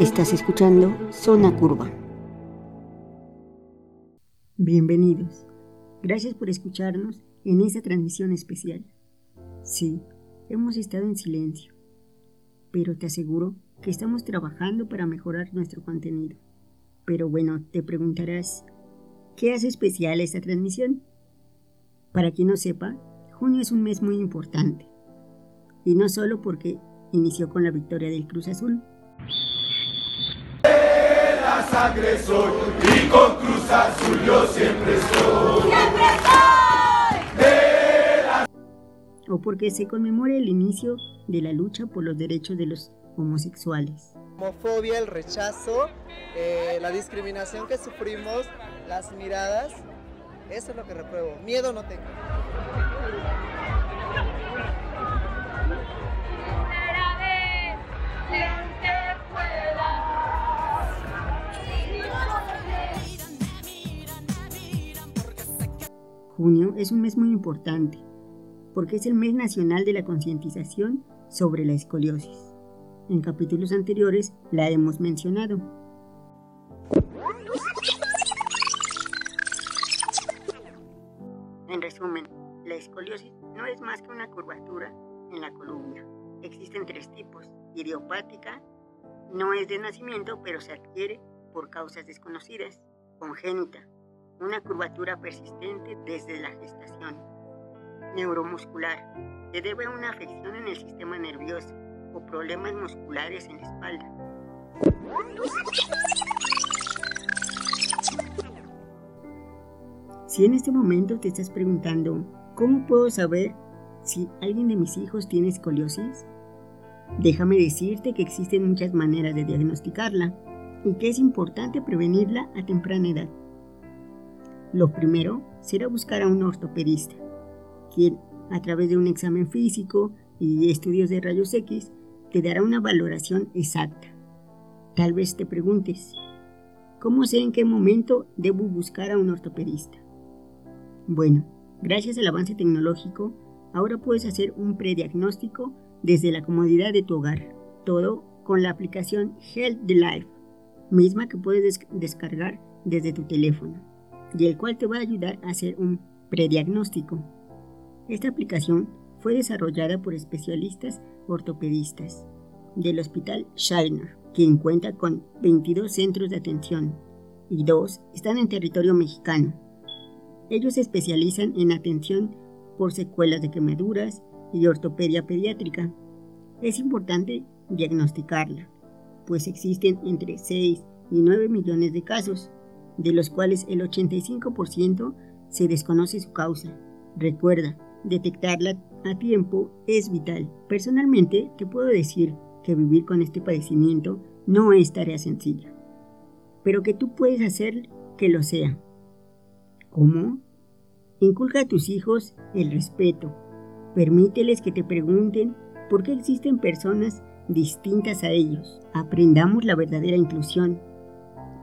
Estás escuchando Zona Curva. Bienvenidos. Gracias por escucharnos en esta transmisión especial. Sí, hemos estado en silencio, pero te aseguro que estamos trabajando para mejorar nuestro contenido. Pero bueno, te preguntarás, ¿qué hace especial esta transmisión? Para quien no sepa, junio es un mes muy importante. Y no solo porque inició con la victoria del Cruz Azul, sangre soy y con Cruz Azul yo siempre estoy. ¡Siempre O porque se conmemora el inicio de la lucha por los derechos de los homosexuales. Homofobia, el rechazo, eh, la discriminación que sufrimos, las miradas, eso es lo que repruebo. Miedo no tengo. Junio es un mes muy importante porque es el mes nacional de la concientización sobre la escoliosis. En capítulos anteriores la hemos mencionado. En resumen, la escoliosis no es más que una curvatura en la columna. Existen tres tipos. Idiopática, no es de nacimiento pero se adquiere por causas desconocidas. Congénita, una curvatura persistente desde la gestación. Neuromuscular. Se debe a una afección en el sistema nervioso o problemas musculares en la espalda. Si en este momento te estás preguntando, ¿cómo puedo saber si alguien de mis hijos tiene escoliosis? Déjame decirte que existen muchas maneras de diagnosticarla y que es importante prevenirla a temprana edad. Lo primero será buscar a un ortopedista, quien a través de un examen físico y estudios de rayos X te dará una valoración exacta. Tal vez te preguntes, ¿cómo sé en qué momento debo buscar a un ortopedista? Bueno, gracias al avance tecnológico, ahora puedes hacer un prediagnóstico desde la comodidad de tu hogar, todo con la aplicación Health Life, misma que puedes descargar desde tu teléfono y el cual te va a ayudar a hacer un prediagnóstico. Esta aplicación fue desarrollada por especialistas ortopedistas del Hospital Shiner, quien cuenta con 22 centros de atención y dos están en territorio mexicano. Ellos se especializan en atención por secuelas de quemaduras y ortopedia pediátrica. Es importante diagnosticarla, pues existen entre 6 y 9 millones de casos de los cuales el 85% se desconoce su causa. Recuerda, detectarla a tiempo es vital. Personalmente te puedo decir que vivir con este padecimiento no es tarea sencilla, pero que tú puedes hacer que lo sea. ¿Cómo? Inculca a tus hijos el respeto. Permíteles que te pregunten por qué existen personas distintas a ellos. Aprendamos la verdadera inclusión,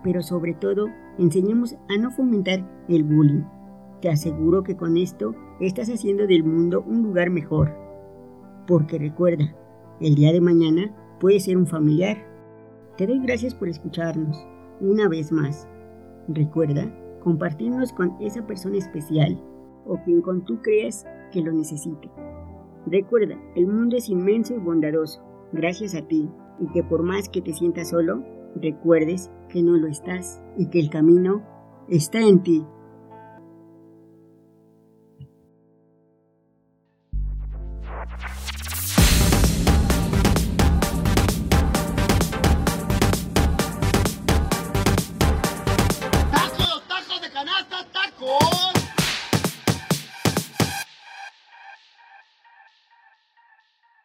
pero sobre todo enseñemos a no fomentar el bullying. Te aseguro que con esto estás haciendo del mundo un lugar mejor. Porque recuerda, el día de mañana puede ser un familiar. Te doy gracias por escucharnos una vez más. Recuerda compartirnos con esa persona especial o quien con tú creas que lo necesite. Recuerda, el mundo es inmenso y bondadoso, gracias a ti, y que por más que te sientas solo, recuerdes que no lo estás y que el camino está en ti.